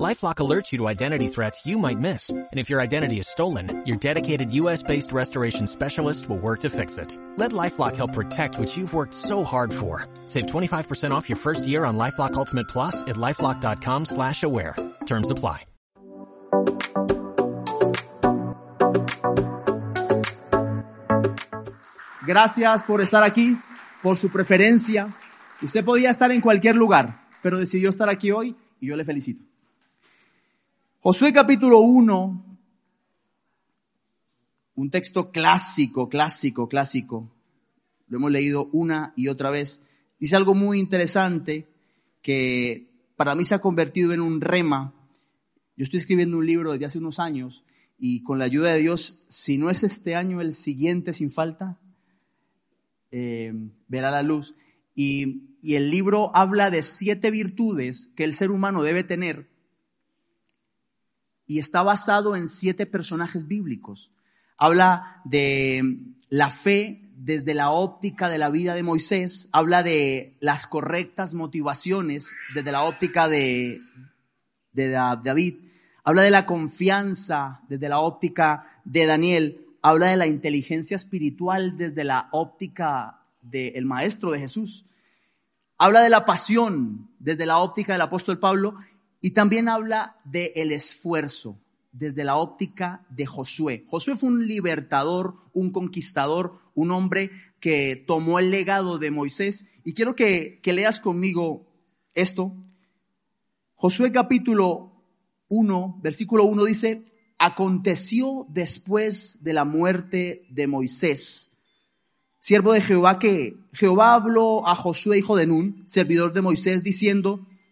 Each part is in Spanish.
LifeLock alerts you to identity threats you might miss. And if your identity is stolen, your dedicated U.S.-based restoration specialist will work to fix it. Let LifeLock help protect what you've worked so hard for. Save 25% off your first year on LifeLock Ultimate Plus at LifeLock.com slash aware. Terms apply. Gracias por estar aquí, por su preferencia. Usted podía estar en cualquier lugar, pero decidió estar aquí hoy y yo le felicito. Josué capítulo 1, un texto clásico, clásico, clásico. Lo hemos leído una y otra vez. Dice algo muy interesante que para mí se ha convertido en un rema. Yo estoy escribiendo un libro desde hace unos años y con la ayuda de Dios, si no es este año, el siguiente sin falta, eh, verá la luz. Y, y el libro habla de siete virtudes que el ser humano debe tener y está basado en siete personajes bíblicos. Habla de la fe desde la óptica de la vida de Moisés, habla de las correctas motivaciones desde la óptica de, David, habla de la confianza desde la óptica de Daniel, habla de la inteligencia espiritual desde la óptica del maestro de Jesús, habla de la pasión desde la óptica del apóstol Pablo y también habla del el esfuerzo desde la óptica de Josué. Josué fue un libertador, un conquistador, un hombre que tomó el legado de Moisés. Y quiero que, que leas conmigo esto. Josué capítulo 1, versículo 1 dice, aconteció después de la muerte de Moisés, siervo de Jehová, que Jehová habló a Josué, hijo de Nun, servidor de Moisés, diciendo,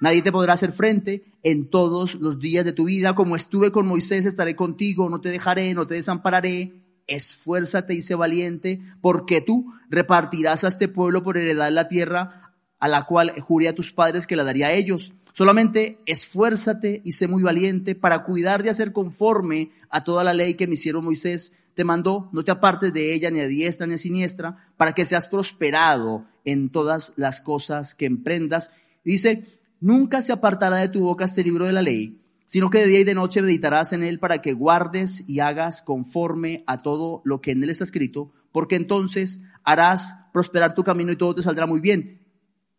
Nadie te podrá hacer frente en todos los días de tu vida. Como estuve con Moisés, estaré contigo, no te dejaré, no te desampararé. Esfuérzate y sé valiente, porque tú repartirás a este pueblo por heredad la tierra a la cual juré a tus padres que la daría a ellos. Solamente esfuérzate y sé muy valiente para cuidar de hacer conforme a toda la ley que me hicieron Moisés te mandó, no te apartes de ella ni a diestra ni a siniestra, para que seas prosperado en todas las cosas que emprendas. Dice, Nunca se apartará de tu boca este libro de la ley, sino que de día y de noche meditarás en él para que guardes y hagas conforme a todo lo que en él está escrito, porque entonces harás prosperar tu camino y todo te saldrá muy bien.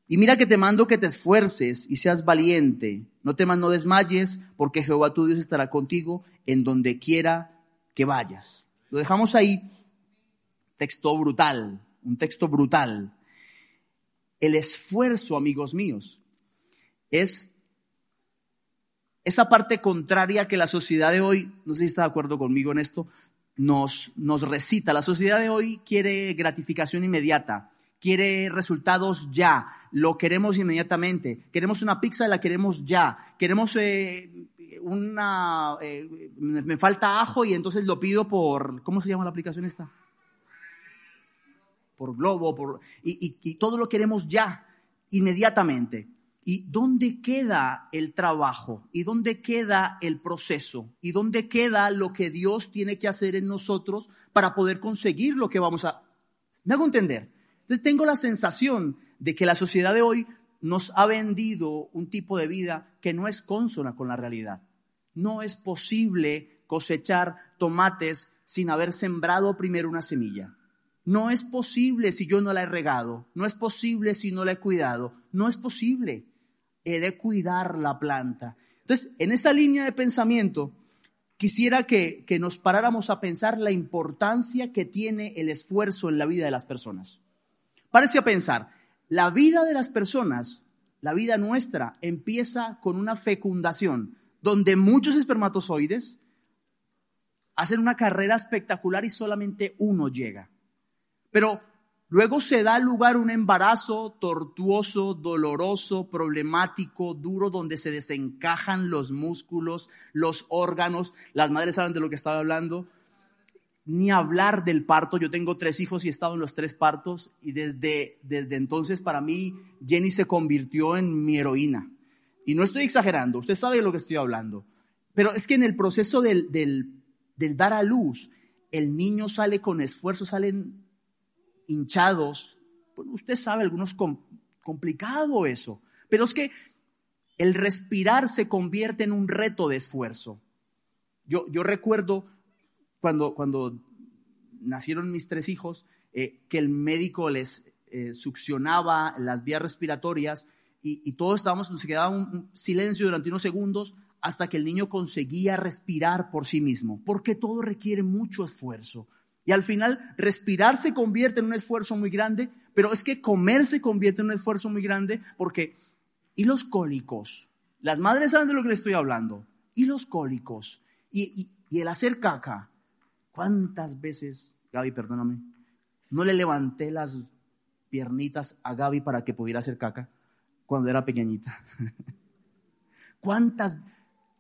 Y mira que te mando que te esfuerces y seas valiente. No temas, no desmayes, porque Jehová tu Dios estará contigo en donde quiera que vayas. Lo dejamos ahí. Texto brutal, un texto brutal. El esfuerzo, amigos míos, es esa parte contraria que la sociedad de hoy, no sé si está de acuerdo conmigo en esto, nos, nos recita. La sociedad de hoy quiere gratificación inmediata, quiere resultados ya, lo queremos inmediatamente, queremos una pizza, la queremos ya, queremos eh, una, eh, me falta ajo y entonces lo pido por, ¿cómo se llama la aplicación esta? Por Globo, por, y, y todo lo queremos ya, inmediatamente. ¿Y dónde queda el trabajo? ¿Y dónde queda el proceso? ¿Y dónde queda lo que Dios tiene que hacer en nosotros para poder conseguir lo que vamos a... ¿Me hago entender? Entonces tengo la sensación de que la sociedad de hoy nos ha vendido un tipo de vida que no es consona con la realidad. No es posible cosechar tomates sin haber sembrado primero una semilla. No es posible si yo no la he regado. No es posible si no la he cuidado. No es posible. He de cuidar la planta. Entonces, en esa línea de pensamiento, quisiera que, que nos paráramos a pensar la importancia que tiene el esfuerzo en la vida de las personas. Parece a pensar, la vida de las personas, la vida nuestra, empieza con una fecundación, donde muchos espermatozoides hacen una carrera espectacular y solamente uno llega. Pero luego se da lugar un embarazo tortuoso, doloroso, problemático, duro, donde se desencajan los músculos, los órganos. Las madres saben de lo que estaba hablando. Ni hablar del parto. Yo tengo tres hijos y he estado en los tres partos y desde, desde entonces para mí Jenny se convirtió en mi heroína. Y no estoy exagerando, usted sabe de lo que estoy hablando. Pero es que en el proceso del, del, del dar a luz, el niño sale con esfuerzo, salen hinchados. Bueno, usted sabe, algunos complicado eso. Pero es que el respirar se convierte en un reto de esfuerzo. Yo, recuerdo cuando, cuando nacieron mis tres hijos, eh, que el médico les eh, succionaba las vías respiratorias y, todos estábamos, se quedaba un silencio durante unos segundos hasta que el niño conseguía respirar por sí mismo, porque todo requiere mucho esfuerzo. Y al final respirar se convierte en un esfuerzo muy grande, pero es que comer se convierte en un esfuerzo muy grande porque, ¿y los cólicos? Las madres saben de lo que les estoy hablando. ¿Y los cólicos? Y, y el hacer caca. ¿Cuántas veces, Gaby, perdóname, no le levanté las piernitas a Gaby para que pudiera hacer caca cuando era pequeñita? ¿Cuántas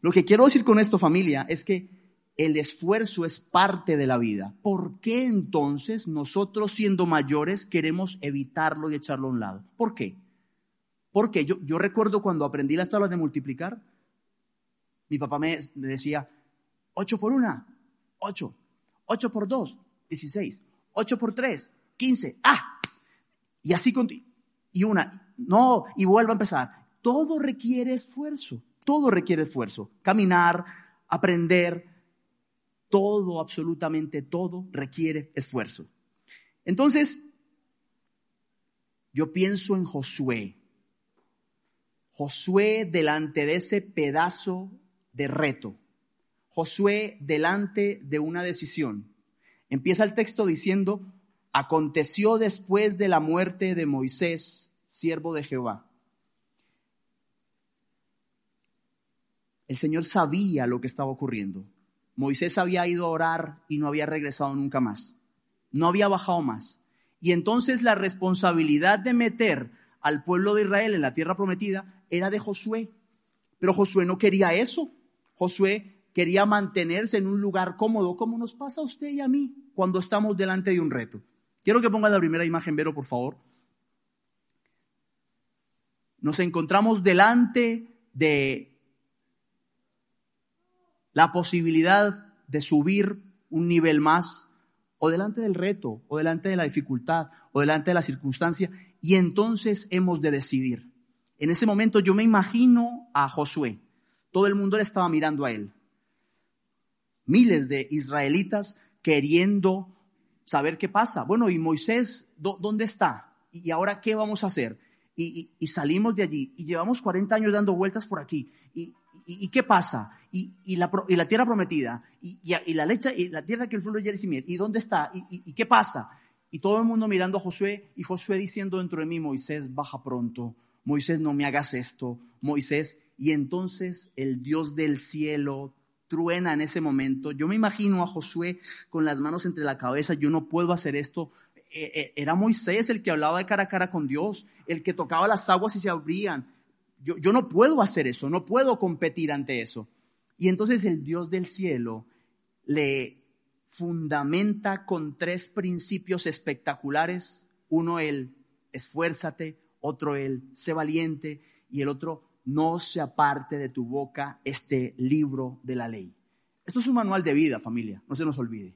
lo que quiero decir con esto, familia, es que el esfuerzo es parte de la vida. ¿Por qué entonces nosotros siendo mayores queremos evitarlo y echarlo a un lado? ¿Por qué? Porque yo, yo recuerdo cuando aprendí las tablas de multiplicar, mi papá me, decía, 8 por 1, 8, 8 por 2, 16, 8 por 3, 15, ¡ah! Y así, y una, no, y vuelvo a empezar. Todo requiere esfuerzo. Todo requiere esfuerzo. Caminar, aprender, todo, absolutamente todo requiere esfuerzo. Entonces, yo pienso en Josué. Josué delante de ese pedazo de reto. Josué delante de una decisión. Empieza el texto diciendo, aconteció después de la muerte de Moisés, siervo de Jehová El Señor sabía lo que estaba ocurriendo. Moisés había ido a orar y no había regresado nunca más. No había bajado más. Y entonces la responsabilidad de meter al pueblo de Israel en la tierra prometida era de Josué. Pero Josué no quería eso. Josué quería mantenerse en un lugar cómodo, como nos pasa a usted y a mí cuando estamos delante de un reto. Quiero que ponga la primera imagen, Vero, por favor. Nos encontramos delante de la posibilidad de subir un nivel más, o delante del reto, o delante de la dificultad, o delante de la circunstancia, y entonces hemos de decidir. En ese momento yo me imagino a Josué, todo el mundo le estaba mirando a él. Miles de israelitas queriendo saber qué pasa. Bueno, ¿y Moisés dónde está? ¿Y ahora qué vamos a hacer? Y, salimos de allí y llevamos 40 años dando vueltas por aquí. ¿Y, qué pasa? y, la, la, tierra prometida, y, la leche, y la tierra que el fluye y miel, ¿y dónde está? ¿Y, qué pasa? Y todo el mundo mirando a Josué, y Josué diciendo dentro de mí, Moisés, baja pronto, Moisés, no me hagas esto, Moisés, y entonces el Dios del cielo truena en ese momento. Yo me imagino a Josué con las manos entre la cabeza, yo no puedo hacer esto. E, e, era Moisés el que hablaba de cara a cara con Dios, el que tocaba las aguas y se abrían. Yo, no puedo hacer eso, no puedo competir ante eso. Y entonces el Dios del cielo le fundamenta con tres principios espectaculares. Uno, el esfuérzate, otro, el sé valiente y el otro, no se aparte de tu boca este libro de la ley. Esto es un manual de vida, familia, no se nos olvide.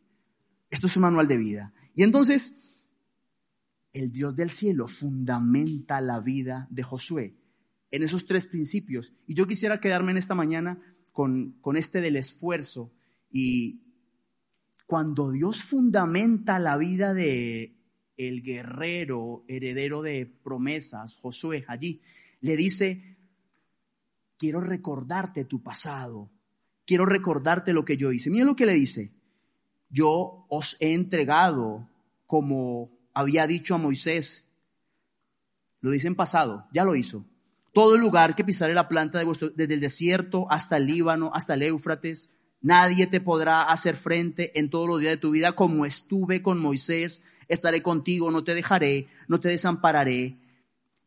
Esto es un manual de vida. Y entonces, el Dios del cielo fundamenta la vida de Josué en esos tres principios. Y yo quisiera quedarme en esta mañana con, este del esfuerzo. Y cuando Dios fundamenta la vida de el guerrero, heredero de promesas, Josué, allí, le dice, quiero recordarte tu pasado, quiero recordarte lo que yo hice. Mira lo que le dice, yo os he entregado como había dicho a Moisés, lo dice en pasado, ya lo hizo, todo lugar que pisare la planta de vuestro, desde el desierto hasta el Líbano, hasta el Éufrates, nadie te podrá hacer frente en todos los días de tu vida como estuve con Moisés, estaré contigo, no te dejaré, no te desampararé.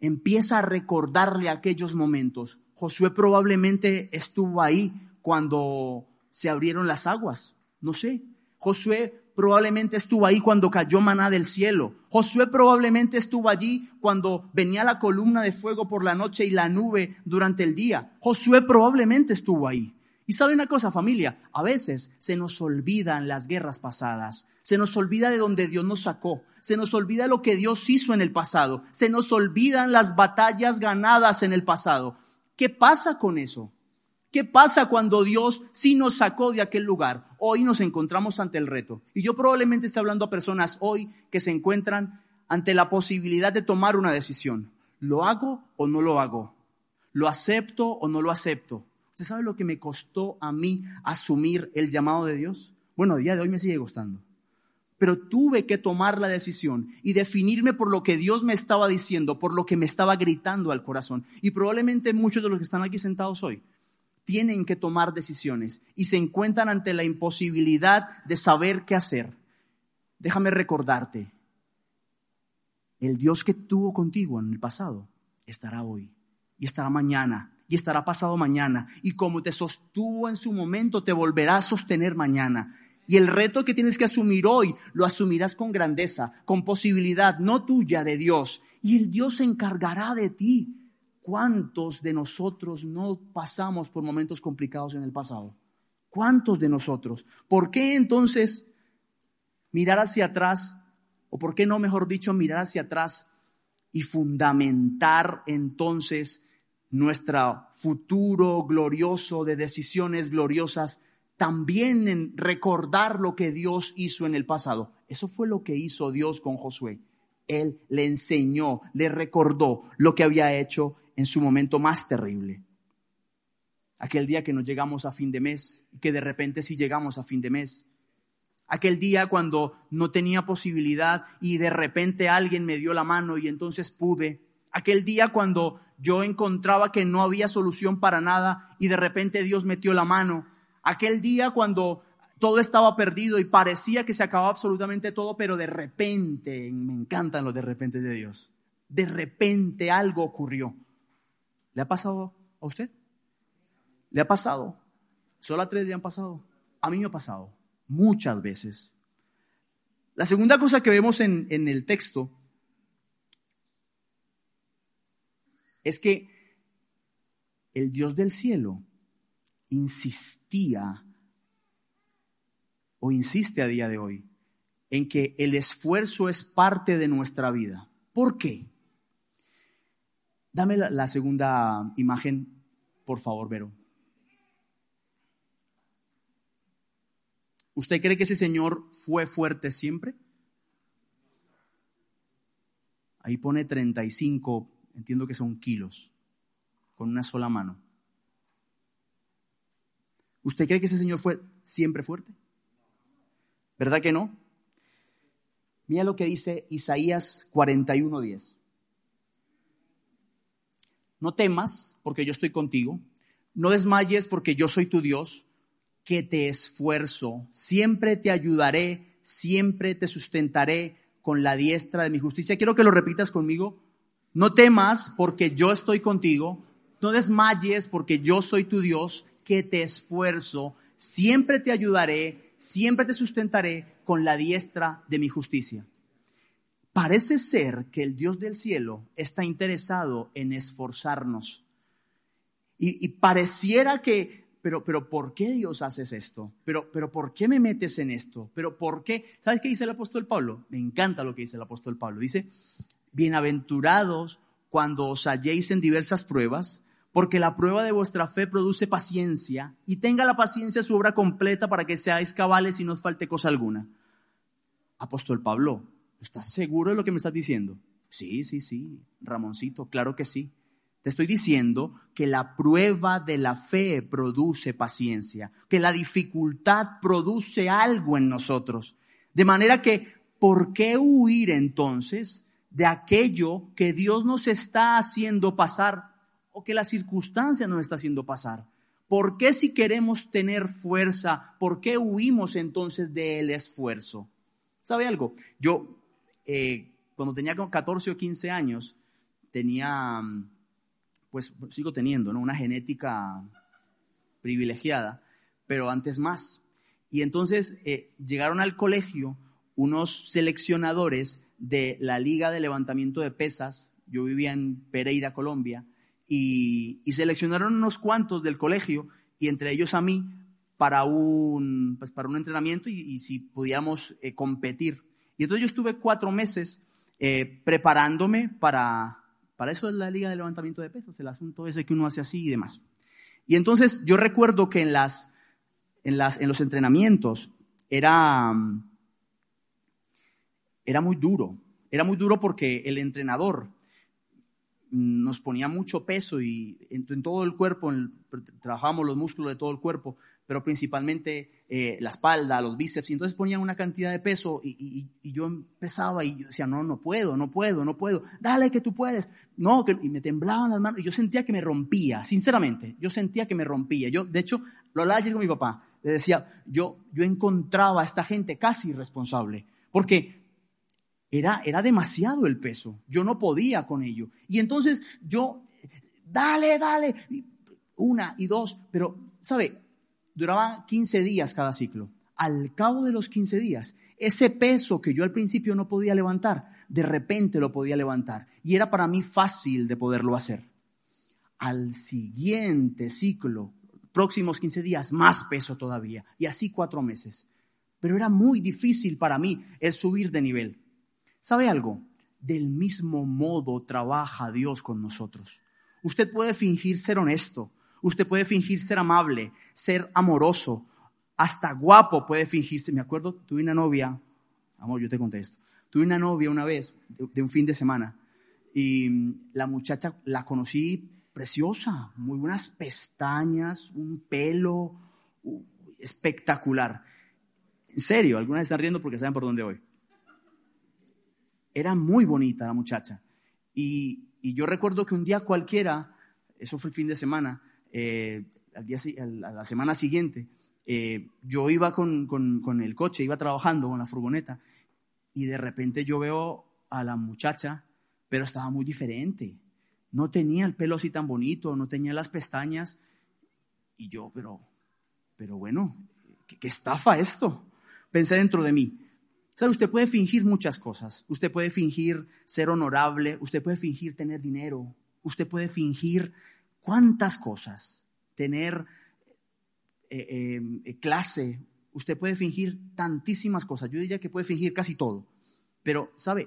Empieza a recordarle aquellos momentos. Josué probablemente estuvo ahí cuando se abrieron las aguas, no sé. Josué probablemente estuvo ahí cuando cayó maná del cielo. Josué probablemente estuvo allí cuando venía la columna de fuego por la noche y la nube durante el día. Josué probablemente estuvo ahí. Y sabe una cosa, familia, a veces se nos olvidan las guerras pasadas, se nos olvida de donde Dios nos sacó, se nos olvida lo que Dios hizo en el pasado, se nos olvidan las batallas ganadas en el pasado. ¿Qué pasa con eso? ¿Qué pasa cuando Dios sí nos sacó de aquel lugar? Hoy nos encontramos ante el reto. Y yo probablemente esté hablando a personas hoy que se encuentran ante la posibilidad de tomar una decisión. ¿Lo hago o no lo hago? ¿Lo acepto o no lo acepto? ¿Usted sabe lo que me costó a mí asumir el llamado de Dios? Bueno, a día de hoy me sigue costando. Pero tuve que tomar la decisión y definirme por lo que Dios me estaba diciendo, por lo que me estaba gritando al corazón. Y probablemente muchos de los que están aquí sentados hoy tienen que tomar decisiones y se encuentran ante la imposibilidad de saber qué hacer. Déjame recordarte, el Dios que tuvo contigo en el pasado estará hoy y estará mañana y estará pasado mañana. Y como te sostuvo en su momento, te volverá a sostener mañana. Y el reto que tienes que asumir hoy, lo asumirás con grandeza, con posibilidad, no tuya, de Dios. Y el Dios se encargará de ti. ¿Cuántos de nosotros no pasamos por momentos complicados en el pasado? ¿Cuántos de nosotros? ¿Por qué entonces mirar hacia atrás, o por qué no, mejor dicho, mirar hacia atrás y fundamentar entonces nuestro futuro glorioso de decisiones gloriosas, también en recordar lo que Dios hizo en el pasado. Eso fue lo que hizo Dios con Josué. Él le enseñó, le recordó lo que había hecho en su momento más terrible. Aquel día que nos llegamos a fin de mes, y que de repente sí llegamos a fin de mes. Aquel día cuando no tenía posibilidad y de repente alguien me dio la mano y entonces pude. Aquel día cuando yo encontraba que no había solución para nada y de repente Dios metió la mano. Aquel día cuando todo estaba perdido y parecía que se acababa absolutamente todo, pero de repente, me encantan los de repente de Dios, de repente algo ocurrió. ¿Le ha pasado a usted? ¿Le ha pasado? Solo a tres días han pasado. A mí me ha pasado muchas veces. La segunda cosa que vemos en, en el texto es que el Dios del cielo insistía insiste a día de hoy en que el esfuerzo es parte de nuestra vida. ¿Por qué? Dame la, segunda imagen, por favor, Vero. ¿Usted cree que ese señor fue fuerte siempre? Ahí pone 35 entiendo que son kilos, con una sola mano. ¿Usted cree que ese Señor fue siempre fuerte? ¿Verdad que no? Mira lo que dice Isaías 41:10. No temas porque yo estoy contigo, no desmayes porque yo soy tu Dios, que te esfuerzo, siempre te ayudaré, siempre te sustentaré con la diestra de mi justicia. Quiero que lo repitas conmigo. No temas porque yo estoy contigo. No desmayes porque yo soy tu Dios que te esfuerzo. Siempre te ayudaré, siempre te sustentaré con la diestra de mi justicia. Parece ser que el Dios del cielo está interesado en esforzarnos. Y, pareciera que, pero, pero ¿por qué Dios haces esto? Pero, pero ¿por qué me metes en esto? Pero ¿por qué? ¿Sabes qué dice el apóstol Pablo? Me encanta lo que dice el apóstol Pablo. Dice, Bienaventurados cuando os halléis en diversas pruebas, porque la prueba de vuestra fe produce paciencia, y tenga la paciencia su obra completa para que seáis cabales y no os falte cosa alguna. Apóstol Pablo, ¿estás seguro de lo que me estás diciendo? Sí, sí, sí, Ramoncito, claro que sí. Te estoy diciendo que la prueba de la fe produce paciencia, que la dificultad produce algo en nosotros. De manera que, ¿por qué huir entonces de aquello que Dios nos está haciendo pasar o que la circunstancia nos está haciendo pasar. ¿Por qué si queremos tener fuerza, por qué huimos entonces del esfuerzo? ¿Sabe algo? Yo eh, cuando tenía como 14 o 15 años, tenía, pues sigo teniendo, ¿no? Una genética privilegiada, pero antes más. Y entonces eh, llegaron al colegio unos seleccionadores de la Liga de Levantamiento de Pesas. Yo vivía en Pereira, Colombia, y, seleccionaron unos cuantos del colegio, y entre ellos a mí, para un, pues para un entrenamiento y, si pudiéramos eh, competir. Y entonces yo estuve cuatro meses eh, preparándome para, para eso es la Liga de Levantamiento de Pesas, el asunto ese que uno hace así y demás. Y entonces yo recuerdo que en, las, en, las, en los entrenamientos era, era muy duro. Era muy duro porque el entrenador nos ponía mucho peso y en, todo el cuerpo, trabajábamos los músculos de todo el cuerpo, pero principalmente eh, la espalda, los bíceps, y entonces ponían una cantidad de peso y, yo empezaba y yo decía, no, no puedo, no puedo, no puedo, dale que tú puedes, no, y me temblaban las manos y yo sentía que me rompía, sinceramente, yo sentía que me rompía, yo, de hecho, lo hablaba ayer con mi papá, le decía, yo, yo encontraba a esta gente casi irresponsable, porque era, era demasiado el peso, yo no podía con ello, y entonces yo, dale, dale, una y dos, pero, ¿sabe? duraba 15 días cada ciclo. Al cabo de los 15 días, ese peso que yo al principio no podía levantar, de repente lo podía levantar. Y era para mí fácil de poderlo hacer. Al siguiente ciclo, próximos 15 días, más peso todavía. Y así cuatro meses. Pero era muy difícil para mí el subir de nivel. ¿Sabe algo? Del mismo modo trabaja Dios con nosotros. Usted puede fingir ser honesto, Usted puede fingir ser amable, ser amoroso, hasta guapo puede fingirse. Me acuerdo, tuve una novia, amor, yo te contesto. Tuve una novia una vez, de, un fin de semana, y la muchacha la conocí preciosa, muy buenas pestañas, un pelo espectacular. En serio, algunas están riendo porque saben por dónde voy. Era muy bonita la muchacha. Y, yo recuerdo que un día cualquiera, eso fue el fin de semana, eh, al día, a la semana siguiente, eh, yo iba con, con, el coche, iba trabajando con la furgoneta y de repente yo veo a la muchacha, pero estaba muy diferente. No tenía el pelo así tan bonito, no tenía las pestañas. Y yo, pero, pero bueno, ¿qué, qué estafa esto? Pensé dentro de mí. ¿Sabe? Usted puede fingir muchas cosas. Usted puede fingir ser honorable, usted puede fingir tener dinero, usted puede fingir cuántas cosas, tener eh, eh, clase, usted puede fingir tantísimas cosas, yo diría que puede fingir casi todo, pero sabe,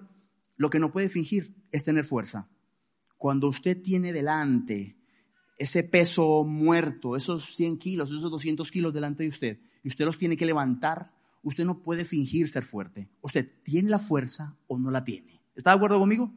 lo que no puede fingir es tener fuerza. Cuando usted tiene delante ese peso muerto, esos 100 kilos, esos 200 kilos delante de usted, y usted los tiene que levantar, usted no puede fingir ser fuerte. Usted tiene la fuerza o no la tiene. ¿Está de acuerdo conmigo?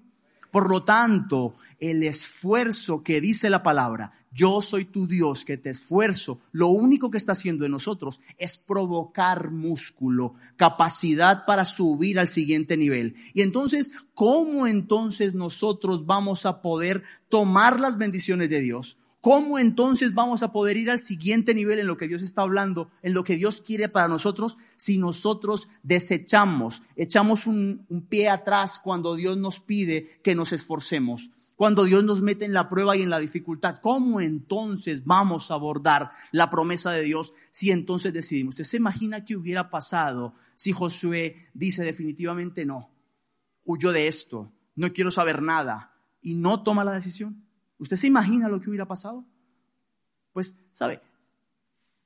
Por lo tanto, el esfuerzo que dice la palabra, yo soy tu Dios que te esfuerzo, lo único que está haciendo en nosotros es provocar músculo, capacidad para subir al siguiente nivel. Y entonces, ¿cómo entonces nosotros vamos a poder tomar las bendiciones de Dios? ¿Cómo entonces vamos a poder ir al siguiente nivel en lo que Dios está hablando, en lo que Dios quiere para nosotros, si nosotros desechamos, echamos un, pie atrás cuando Dios nos pide que nos esforcemos? Cuando Dios nos mete en la prueba y en la dificultad, ¿cómo entonces vamos a abordar la promesa de Dios si entonces decidimos? ¿Usted se imagina qué hubiera pasado si Josué dice definitivamente no, huyo de esto, no quiero saber nada y no toma la decisión? ¿Usted se imagina lo que hubiera pasado? Pues, ¿sabe?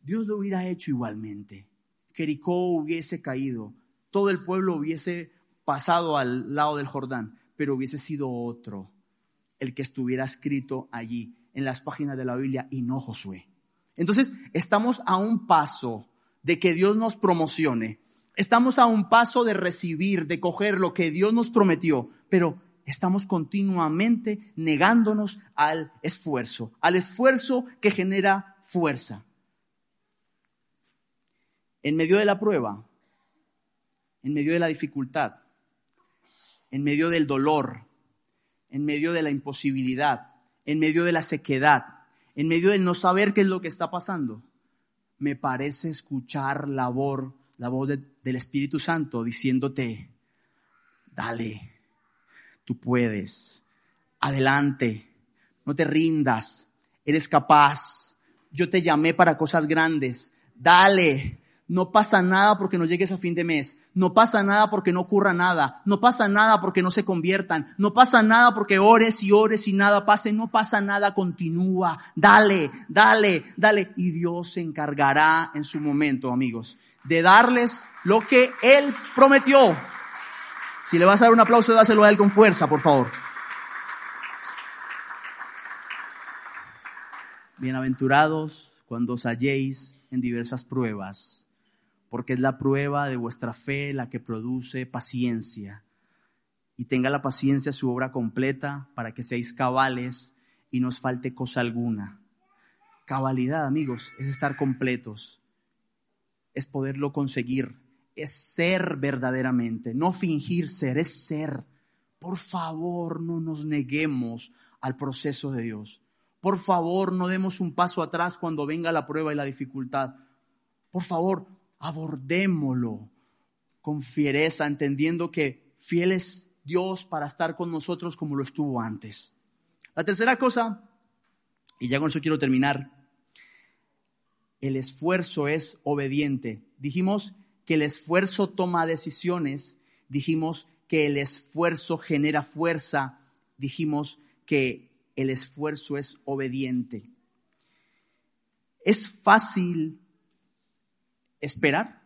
Dios lo hubiera hecho igualmente. Jericó hubiese caído, todo el pueblo hubiese pasado al lado del Jordán, pero hubiese sido otro el que estuviera escrito allí en las páginas de la Biblia y no Josué. Entonces, estamos a un paso de que Dios nos promocione. Estamos a un paso de recibir, de coger lo que Dios nos prometió, pero estamos continuamente negándonos al esfuerzo, al esfuerzo que genera fuerza. En medio de la prueba, en medio de la dificultad, en medio del dolor, en medio de la imposibilidad, en medio de la sequedad, en medio del no saber qué es lo que está pasando, me parece escuchar la voz, la voz del Espíritu Santo diciéndote, Dale, tú puedes. Adelante, no te rindas, eres capaz. Yo te llamé para cosas grandes. Dale, no pasa nada porque no llegues a fin de mes. No pasa nada porque no ocurra nada. No pasa nada porque no se conviertan. No pasa nada porque ores y ores y nada pase. No pasa nada, continúa. Dale, dale, dale. Y Dios se encargará en su momento, amigos, de darles lo que Él prometió. Si le vas a dar un aplauso, dáselo a Él con fuerza, por favor. Bienaventurados cuando os halléis en diversas pruebas porque es la prueba de vuestra fe la que produce paciencia. Y tenga la paciencia su obra completa para que seáis cabales y no os falte cosa alguna. Cabalidad, amigos, es estar completos, es poderlo conseguir, es ser verdaderamente, no fingir ser, es ser. Por favor, no nos neguemos al proceso de Dios. Por favor, no demos un paso atrás cuando venga la prueba y la dificultad. Por favor, abordémoslo con fiereza, entendiendo que fiel es Dios para estar con nosotros como lo estuvo antes. La tercera cosa, y ya con eso quiero terminar, el esfuerzo es obediente. Dijimos que el esfuerzo toma decisiones, dijimos que el esfuerzo genera fuerza, dijimos que el esfuerzo es obediente. Es fácil esperar.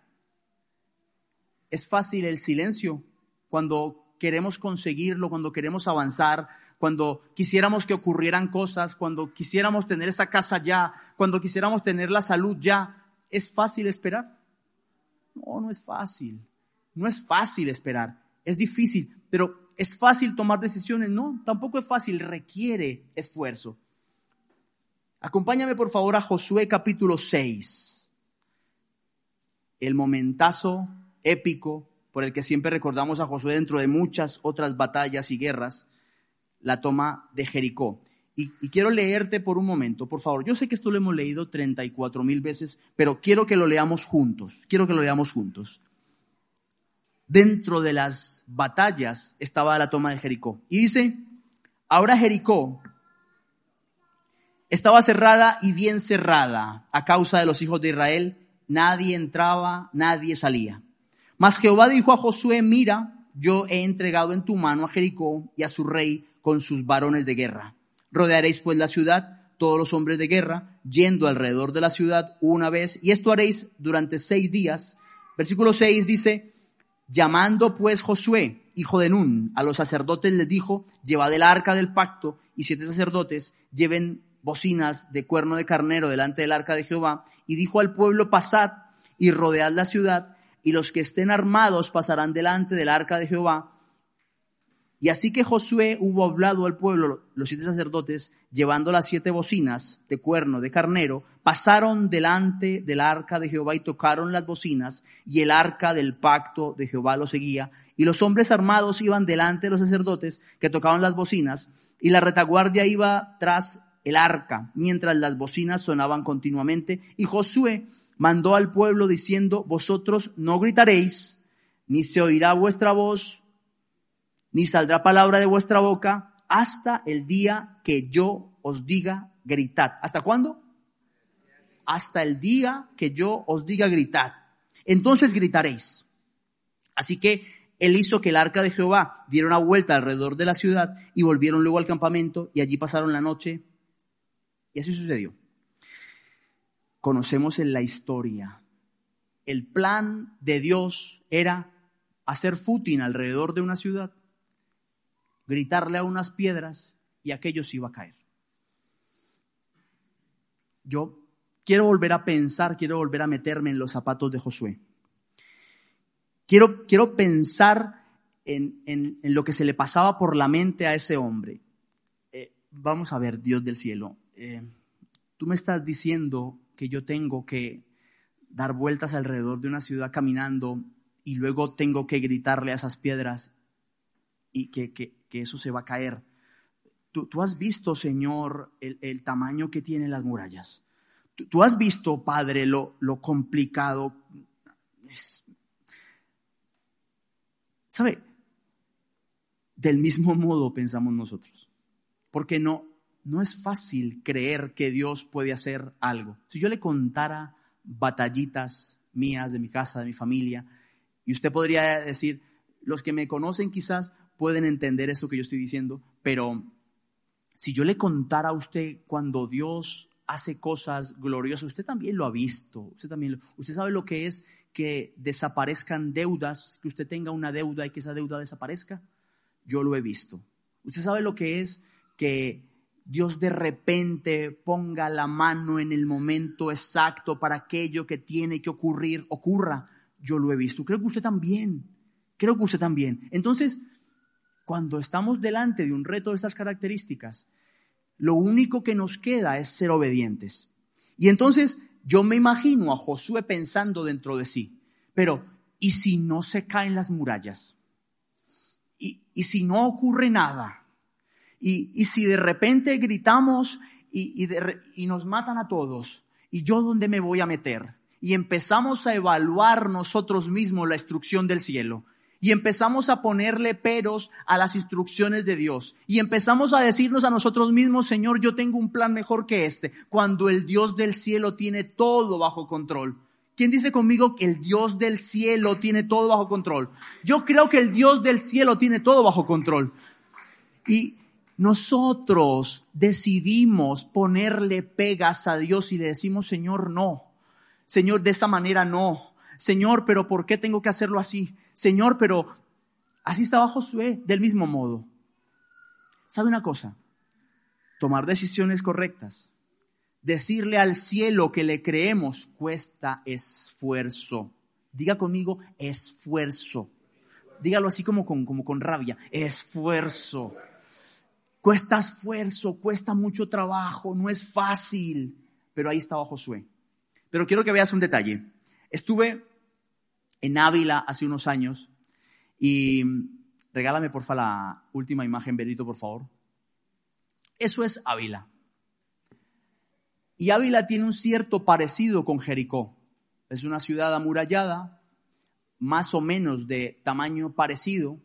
Es fácil el silencio cuando queremos conseguirlo, cuando queremos avanzar, cuando quisiéramos que ocurrieran cosas, cuando quisiéramos tener esa casa ya, cuando quisiéramos tener la salud ya. ¿Es fácil esperar? No, no es fácil. No es fácil esperar. Es difícil, pero ¿es fácil tomar decisiones? No, tampoco es fácil, requiere esfuerzo. Acompáñame por favor a Josué capítulo 6 el momentazo épico por el que siempre recordamos a Josué dentro de muchas otras batallas y guerras, la toma de Jericó. Y, quiero leerte por un momento, por favor. Yo sé que esto lo hemos leído 34 mil veces, pero quiero que lo leamos juntos. Quiero que lo leamos juntos. Dentro de las batallas estaba la toma de Jericó. Y dice, ahora Jericó estaba cerrada y bien cerrada a causa de los hijos de Israel nadie entraba, nadie salía. Mas Jehová dijo a Josué, mira, yo he entregado en tu mano a Jericó y a su rey con sus varones de guerra. Rodearéis pues la ciudad, todos los hombres de guerra, yendo alrededor de la ciudad una vez, y esto haréis durante seis días. Versículo 6 dice, llamando pues Josué, hijo de Nun, a los sacerdotes les dijo, llevad el arca del pacto, y siete sacerdotes lleven bocinas de cuerno de carnero delante del arca de Jehová, y dijo al pueblo, pasad y rodead la ciudad, y los que estén armados pasarán delante del arca de Jehová. Y así que Josué hubo hablado al pueblo, los siete sacerdotes, llevando las siete bocinas de cuerno de carnero, pasaron delante del arca de Jehová y tocaron las bocinas, y el arca del pacto de Jehová lo seguía, y los hombres armados iban delante de los sacerdotes que tocaban las bocinas, y la retaguardia iba tras el arca, mientras las bocinas sonaban continuamente, y Josué mandó al pueblo diciendo, vosotros no gritaréis, ni se oirá vuestra voz, ni saldrá palabra de vuestra boca, hasta el día que yo os diga gritad. ¿Hasta cuándo? Hasta el día que yo os diga gritad. Entonces gritaréis. Así que él hizo que el arca de Jehová diera una vuelta alrededor de la ciudad y volvieron luego al campamento y allí pasaron la noche y así sucedió. Conocemos en la historia. El plan de Dios era hacer footing alrededor de una ciudad, gritarle a unas piedras y aquello se iba a caer. Yo quiero volver a pensar, quiero volver a meterme en los zapatos de Josué. Quiero, quiero pensar en, lo que se le pasaba por la mente a ese hombre. Eh, vamos a ver, Dios del cielo, eh, tú me estás diciendo que yo tengo que dar vueltas alrededor de una ciudad caminando y luego tengo que gritarle a esas piedras y que, eso se va a caer. Tú, has visto, Señor, el, tamaño que tienen las murallas. Tú, has visto, Padre, lo, lo complicado. ¿Sabe? Del mismo modo pensamos nosotros. Porque no, no es fácil creer que Dios puede hacer algo. Si yo le contara batallitas mías, de mi casa, de mi familia, y usted podría decir, los que me conocen quizás pueden entender eso que yo estoy diciendo, pero si yo le contara a usted cuando Dios hace cosas gloriosas, usted también lo ha visto, usted también lo, usted sabe lo que es que desaparezcan deudas, que usted tenga una deuda y que esa deuda desaparezca. Yo lo he visto. Usted sabe lo que es que Dios de repente ponga la mano en el momento exacto para aquello que tiene que ocurrir, ocurra. Yo lo he visto. Creo que usted también. Creo que usted también. Entonces, cuando estamos delante de un reto de estas características, lo único que nos queda es ser obedientes. Y entonces yo me imagino a Josué pensando dentro de sí, pero ¿y si no se caen las murallas? ¿Y, si no ocurre nada? Y, si de repente gritamos y, y nos matan a todos, ¿y yo dónde me voy a meter? Y empezamos a evaluar nosotros mismos la instrucción del cielo. Y empezamos a ponerle peros a las instrucciones de Dios. Y empezamos a decirnos a nosotros mismos, Señor, yo tengo un plan mejor que este, cuando el Dios del cielo tiene todo bajo control. ¿Quién dice conmigo que el Dios del cielo tiene todo bajo control? Yo creo que el Dios del cielo tiene todo bajo control. Y, nosotros decidimos ponerle pegas a Dios y le decimos, Señor, no. Señor, de esta manera no. Señor, pero ¿por qué tengo que hacerlo así? Señor, pero así estaba Josué, del mismo modo. ¿Sabe una cosa? Tomar decisiones correctas, decirle al cielo que le creemos, cuesta esfuerzo. Diga conmigo, esfuerzo. Dígalo así como con, como con rabia, esfuerzo. Cuesta esfuerzo, cuesta mucho trabajo, no es fácil. Pero ahí estaba Josué. Pero quiero que veas un detalle. Estuve en Ávila hace unos años y regálame porfa la última imagen, Benito, por favor. Eso es Ávila. Y Ávila tiene un cierto parecido con Jericó. Es una ciudad amurallada, más o menos de tamaño parecido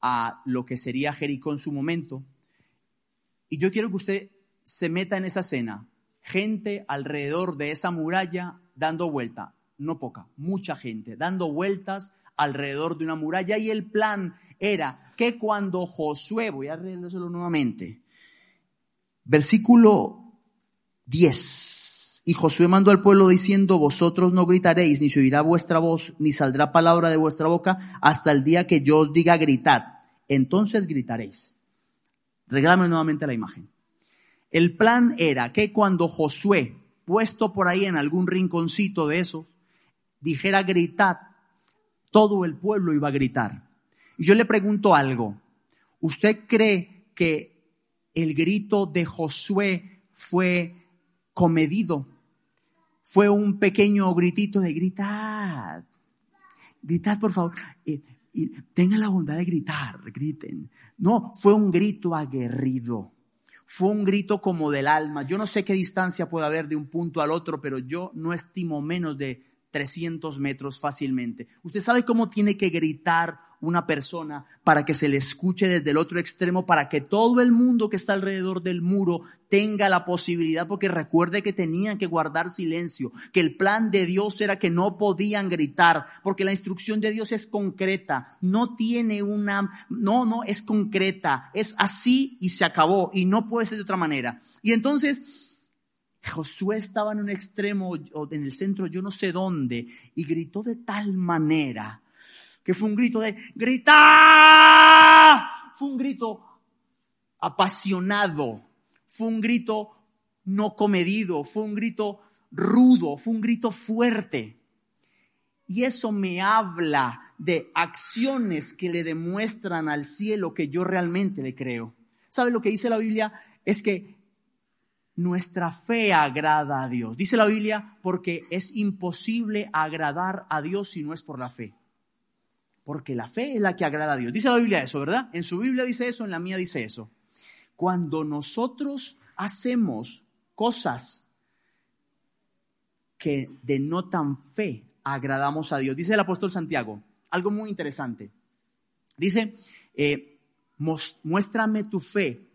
a lo que sería Jericó en su momento. Y yo quiero que usted se meta en esa escena. Gente alrededor de esa muralla dando vuelta, no poca, mucha gente, dando vueltas alrededor de una muralla. Y el plan era que cuando Josué, voy a leérselo nuevamente, versículo 10. Y Josué mandó al pueblo diciendo, vosotros no gritaréis, ni se oirá vuestra voz, ni saldrá palabra de vuestra boca, hasta el día que yo os diga gritad. Entonces gritaréis. Regálame nuevamente la imagen. El plan era que cuando Josué, puesto por ahí en algún rinconcito de eso, dijera gritad, todo el pueblo iba a gritar. Y yo le pregunto algo. ¿Usted cree que el grito de Josué fue comedido? Fue un pequeño gritito de gritad. Gritad, por favor. Y tengan la bondad de gritar, griten. No, fue un grito aguerrido. Fue un grito como del alma. Yo no sé qué distancia puede haber de un punto al otro, pero yo no estimo menos de 300 metros fácilmente. Usted sabe cómo tiene que gritar una persona para que se le escuche desde el otro extremo, para que todo el mundo que está alrededor del muro tenga la posibilidad, porque recuerde que tenían que guardar silencio, que el plan de Dios era que no podían gritar, porque la instrucción de Dios es concreta, no tiene una, no, no, es concreta, es así y se acabó, y no puede ser de otra manera. Y entonces, Josué estaba en un extremo o en el centro, yo no sé dónde, y gritó de tal manera que fue un grito de ¡Grita! Fue un grito apasionado, fue un grito no comedido, fue un grito rudo, fue un grito fuerte. Y eso me habla de acciones que le demuestran al cielo que yo realmente le creo. ¿Sabe lo que dice la Biblia? Es que nuestra fe agrada a Dios. Dice la Biblia porque es imposible agradar a Dios si no es por la fe. Porque la fe es la que agrada a Dios. Dice la Biblia eso, ¿verdad? En su Biblia dice eso, en la mía dice eso. Cuando nosotros hacemos cosas que denotan fe, agradamos a Dios. Dice el apóstol Santiago, algo muy interesante. Dice, eh, muéstrame tu fe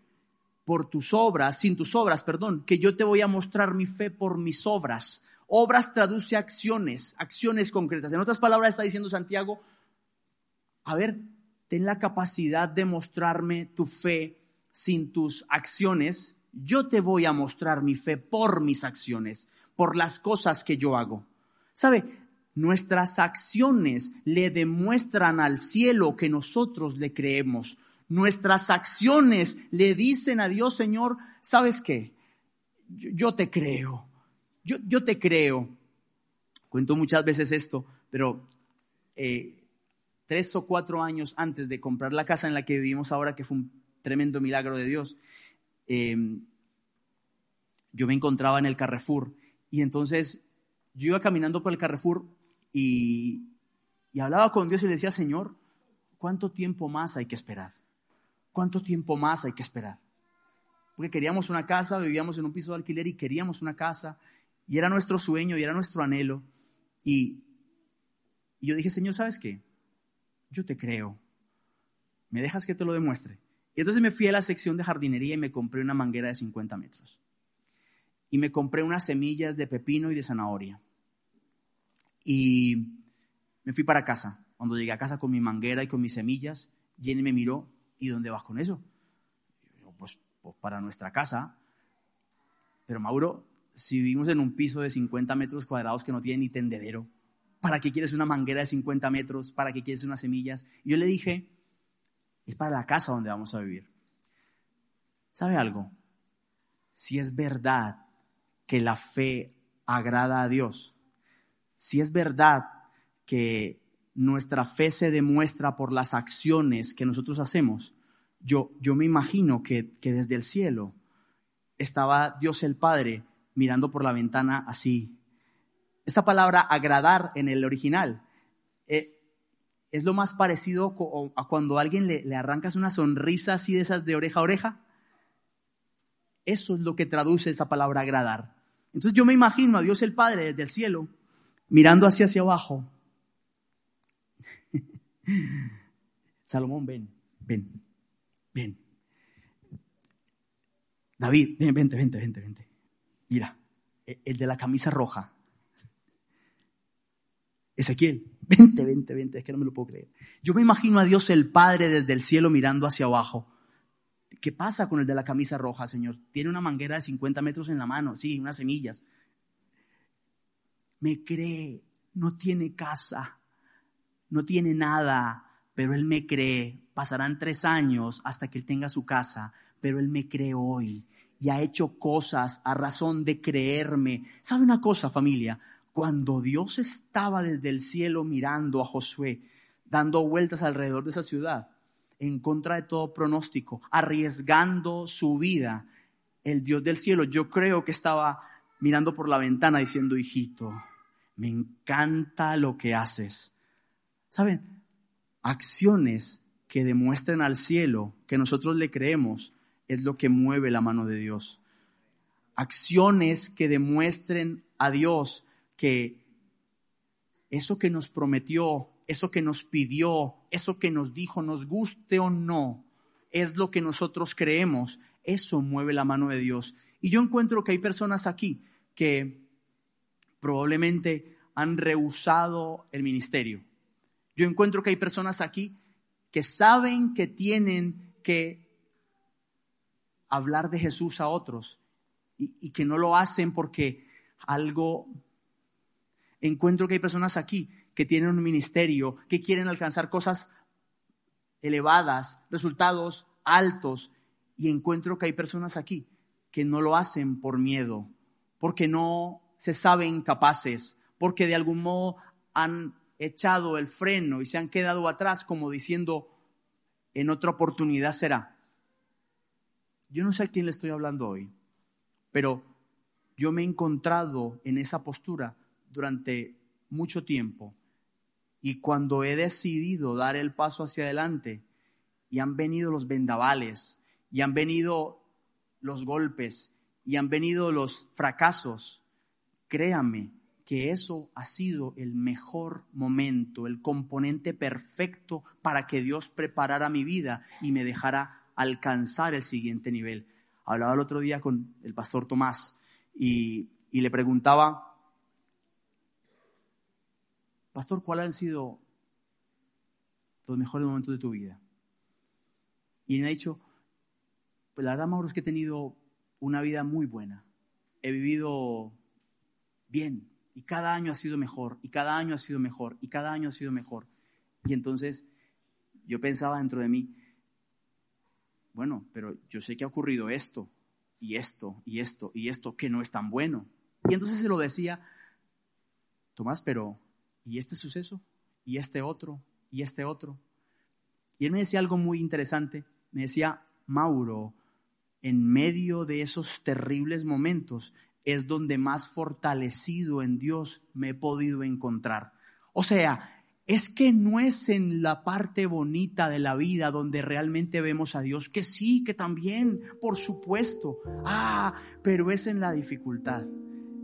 por tus obras, sin tus obras, perdón, que yo te voy a mostrar mi fe por mis obras. Obras traduce acciones, acciones concretas. En otras palabras está diciendo Santiago, a ver, ten la capacidad de mostrarme tu fe sin tus acciones. Yo te voy a mostrar mi fe por mis acciones, por las cosas que yo hago. ¿Sabe? Nuestras acciones le demuestran al cielo que nosotros le creemos. Nuestras acciones le dicen a Dios, Señor, ¿sabes qué? Yo, te creo yo, te creo. Cuento muchas veces esto, pero eh, tres o cuatro años antes de comprar la casa en la que vivimos ahora, que fue un tremendo milagro de Dios, em, yo me encontraba en el Carrefour y entonces yo iba caminando por el Carrefour y, y hablaba con Dios y le decía, Señor, ¿cuánto tiempo más hay que esperar? ¿Cuánto tiempo más hay que esperar? Porque queríamos una casa, vivíamos en un piso de alquiler y queríamos una casa y era nuestro sueño y era nuestro anhelo. Y, yo dije, Señor, ¿sabes qué? Yo te creo. ¿Me dejas que te lo demuestre? Y entonces me fui a la sección de jardinería y me compré una manguera de 50 metros. Y me compré unas semillas de pepino y de zanahoria. Y me fui para casa. Cuando llegué a casa con mi manguera y con mis semillas, Jenny me miró, ¿y dónde vas con eso? pues, pues para nuestra casa. Pero Mauro, si vivimos en un piso de 50 metros cuadrados que no tiene ni tendedero, ¿para qué quieres una manguera de 50 metros? ¿Para qué quieres unas semillas? Y yo le dije, es para la casa donde vamos a vivir. ¿Sabe algo? Si es verdad que la fe agrada a Dios, si es verdad que nuestra fe se demuestra por las acciones que nosotros hacemos, yo, yo me imagino que, que desde el cielo estaba Dios el Padre mirando por la ventana así. Esa palabra agradar en el original eh, es lo más parecido a cuando a alguien le, le arrancas una sonrisa así de esas de oreja a oreja. Eso es lo que traduce esa palabra agradar. Entonces yo me imagino a Dios el Padre desde el cielo mirando hacia hacia abajo. Salomón, ven, ven, ven. David, ven, vente, vente, vente, vente. Mira, e, el de la camisa roja. Ezequiel, vente, vente, vente, es que no me lo puedo creer. Yo me imagino a Dios el Padre desde el cielo mirando hacia abajo. ¿Qué pasa con el de la camisa roja, Señor? Tiene una manguera de 50 metros en la mano, sí, unas semillas. Me cree, no tiene casa, no tiene nada, pero Él me cree. Pasarán tres años hasta que Él tenga su casa, pero Él me cree hoy y ha hecho cosas a razón de creerme. ¿Sabe una cosa, familia? Cuando Dios estaba desde el cielo mirando a Josué, dando vueltas alrededor de esa ciudad, en contra de todo pronóstico, arriesgando su vida, el Dios del cielo, yo creo que estaba mirando por la ventana diciendo, hijito, me encanta lo que haces. ¿Saben? Acciones que demuestren al cielo que nosotros le creemos es lo que mueve la mano de Dios. Acciones que demuestren a Dios que eso que nos prometió, eso que nos pidió, eso que nos dijo, nos guste o no, es lo que nosotros creemos. Eso mueve la mano de Dios. Y yo encuentro que hay personas aquí que probablemente han rehusado el ministerio. Yo encuentro que hay personas aquí que saben que tienen que hablar de Jesús a otros y, que no lo hacen porque algo... Encuentro que hay personas aquí que tienen un ministerio, que quieren alcanzar cosas elevadas, resultados altos, y encuentro que hay personas aquí que no lo hacen por miedo, porque no se saben capaces, porque de algún modo han echado el freno y se han quedado atrás como diciendo, en otra oportunidad será. Yo no sé a quién le estoy hablando hoy, pero yo me he encontrado en esa postura durante mucho tiempo y cuando he decidido dar el paso hacia adelante y han venido los vendavales y han venido los golpes y han venido los fracasos, créame que eso ha sido el mejor momento, el componente perfecto para que Dios preparara mi vida y me dejara alcanzar el siguiente nivel. Hablaba el otro día con el pastor Tomás y, le preguntaba, Pastor, ¿cuáles han sido los mejores momentos de tu vida? Y él me ha dicho, pues la verdad, Mauro, es que he tenido una vida muy buena. He vivido bien y cada año ha sido mejor y cada año ha sido mejor y cada año ha sido mejor. Y entonces yo pensaba dentro de mí, bueno, pero yo sé que ha ocurrido esto y esto y esto y esto que no es tan bueno. Y entonces se lo decía, Tomás, pero ¿y este suceso? ¿Y este otro? ¿Y este otro? Y él me decía algo muy interesante. Me decía, Mauro, en medio de esos terribles momentos es donde más fortalecido en Dios me he podido encontrar. O sea, es que no es en la parte bonita de la vida donde realmente vemos a Dios, que sí, que también, por supuesto. Ah, pero es en la dificultad,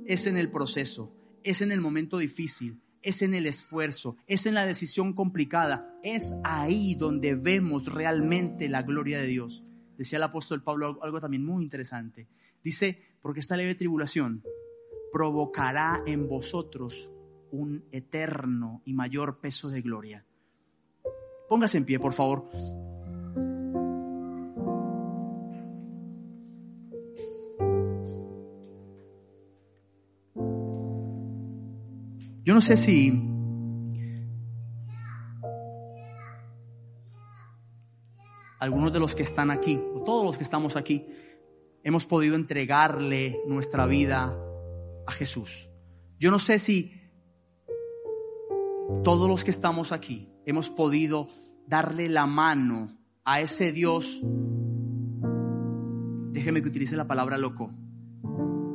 es en el proceso, es en el momento difícil, es en el esfuerzo, es en la decisión complicada, es ahí donde vemos realmente la gloria de Dios. Decía el apóstol Pablo algo también muy interesante. Dice, porque esta leve tribulación provocará en vosotros un eterno y mayor peso de gloria. Póngase en pie, por favor. Yo no sé si algunos de los que están aquí, o todos los que estamos aquí, hemos podido entregarle nuestra vida a Jesús. Yo no sé si todos los que estamos aquí hemos podido darle la mano a ese Dios, déjeme que utilice la palabra loco,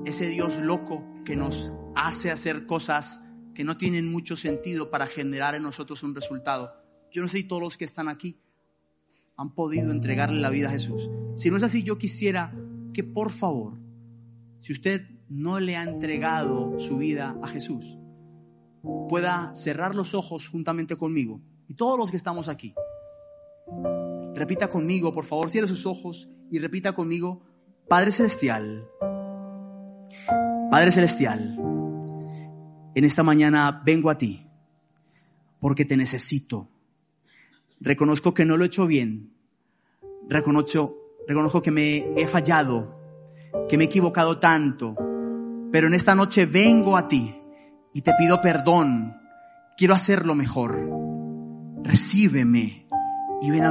ese Dios loco que nos hace hacer cosas que no tienen mucho sentido para generar en nosotros un resultado. Yo no sé si todos los que están aquí han podido entregarle la vida a Jesús. Si no es así, yo quisiera que por favor, si usted no le ha entregado su vida a Jesús, pueda cerrar los ojos juntamente conmigo y todos los que estamos aquí. Repita conmigo, por favor, cierre sus ojos y repita conmigo, Padre Celestial, Padre Celestial, en esta mañana vengo a ti porque te necesito. Reconozco que no lo he hecho bien. Reconozco, reconozco que me he fallado, que me he equivocado tanto. Pero en esta noche vengo a ti y te pido perdón. Quiero hacerlo mejor. Recíbeme y ven a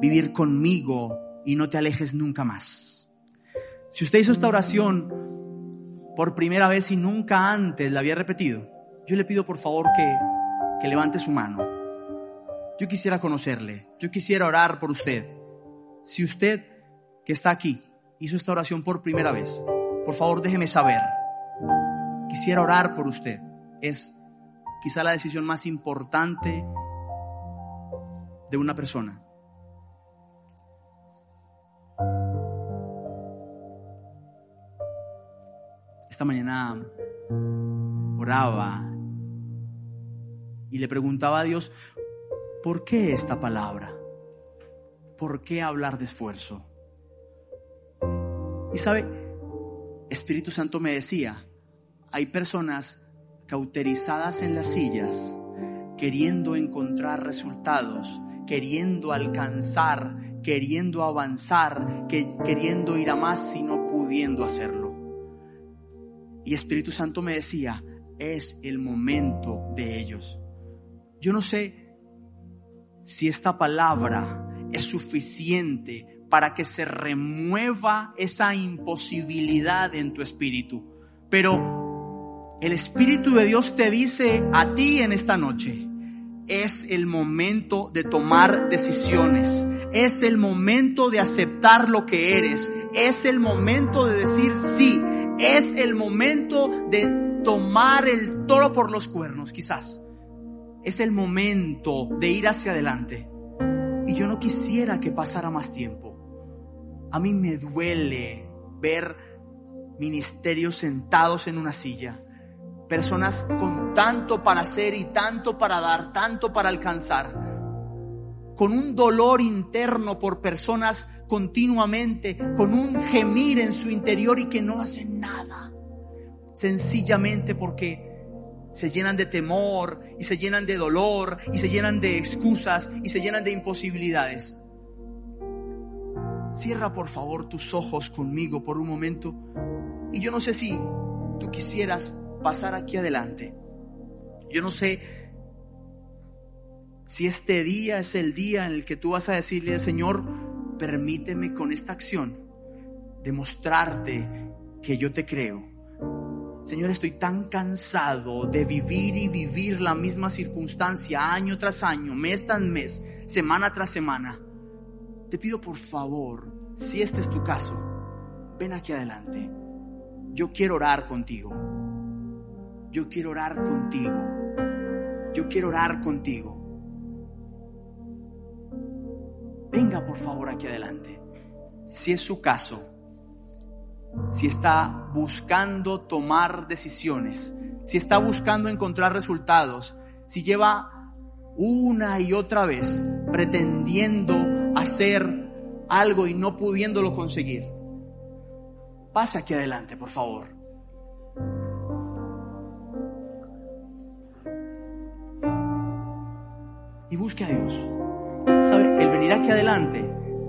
vivir conmigo y no te alejes nunca más. Si usted hizo esta oración por primera vez y nunca antes la había repetido, yo le pido por favor que, que levante su mano. Yo quisiera conocerle, yo quisiera orar por usted. Si usted que está aquí hizo esta oración por primera vez, por favor déjeme saber. Quisiera orar por usted. Es quizá la decisión más importante de una persona. esta mañana oraba y le preguntaba a Dios, ¿por qué esta palabra? ¿Por qué hablar de esfuerzo? Y sabe, Espíritu Santo me decía, hay personas cauterizadas en las sillas, queriendo encontrar resultados, queriendo alcanzar, queriendo avanzar, queriendo ir a más, sino pudiendo hacerlo. Y Espíritu Santo me decía, es el momento de ellos. Yo no sé si esta palabra es suficiente para que se remueva esa imposibilidad en tu espíritu. Pero el Espíritu de Dios te dice a ti en esta noche, es el momento de tomar decisiones, es el momento de aceptar lo que eres, es el momento de decir sí, es el momento de tomar el toro por los cuernos, quizás. Es el momento de ir hacia adelante. Y yo no quisiera que pasara más tiempo. A mí me duele ver ministerios sentados en una silla. Personas con tanto para hacer y tanto para dar, tanto para alcanzar. Con un dolor interno por personas continuamente, con un gemir en su interior y que no hacen nada. Sencillamente porque se llenan de temor y se llenan de dolor y se llenan de excusas y se llenan de imposibilidades. Cierra por favor tus ojos conmigo por un momento y yo no sé si tú quisieras pasar aquí adelante. Yo no sé si este día es el día en el que tú vas a decirle al Señor, permíteme con esta acción demostrarte que yo te creo. Señor, estoy tan cansado de vivir y vivir la misma circunstancia año tras año, mes tras mes, semana tras semana. Te pido por favor, si este es tu caso, ven aquí adelante. Yo quiero orar contigo. Yo quiero orar contigo. Yo quiero orar contigo. Venga por favor aquí adelante. Si es su caso, si está buscando tomar decisiones, si está buscando encontrar resultados, si lleva una y otra vez pretendiendo hacer algo y no pudiéndolo conseguir, pase aquí adelante, por favor. Y busque a Dios. ¿Sabe? El venir aquí adelante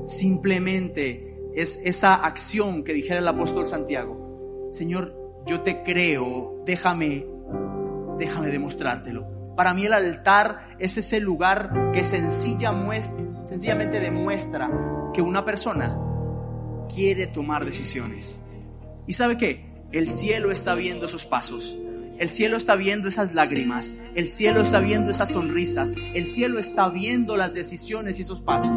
simplemente es esa acción que dijera el apóstol Santiago. Señor, yo te creo, déjame, déjame demostrártelo. Para mí el altar es ese lugar que sencilla sencillamente demuestra que una persona quiere tomar decisiones. ¿Y sabe qué? El cielo está viendo esos pasos. El cielo está viendo esas lágrimas. El cielo está viendo esas sonrisas. El cielo está viendo las decisiones y esos pasos.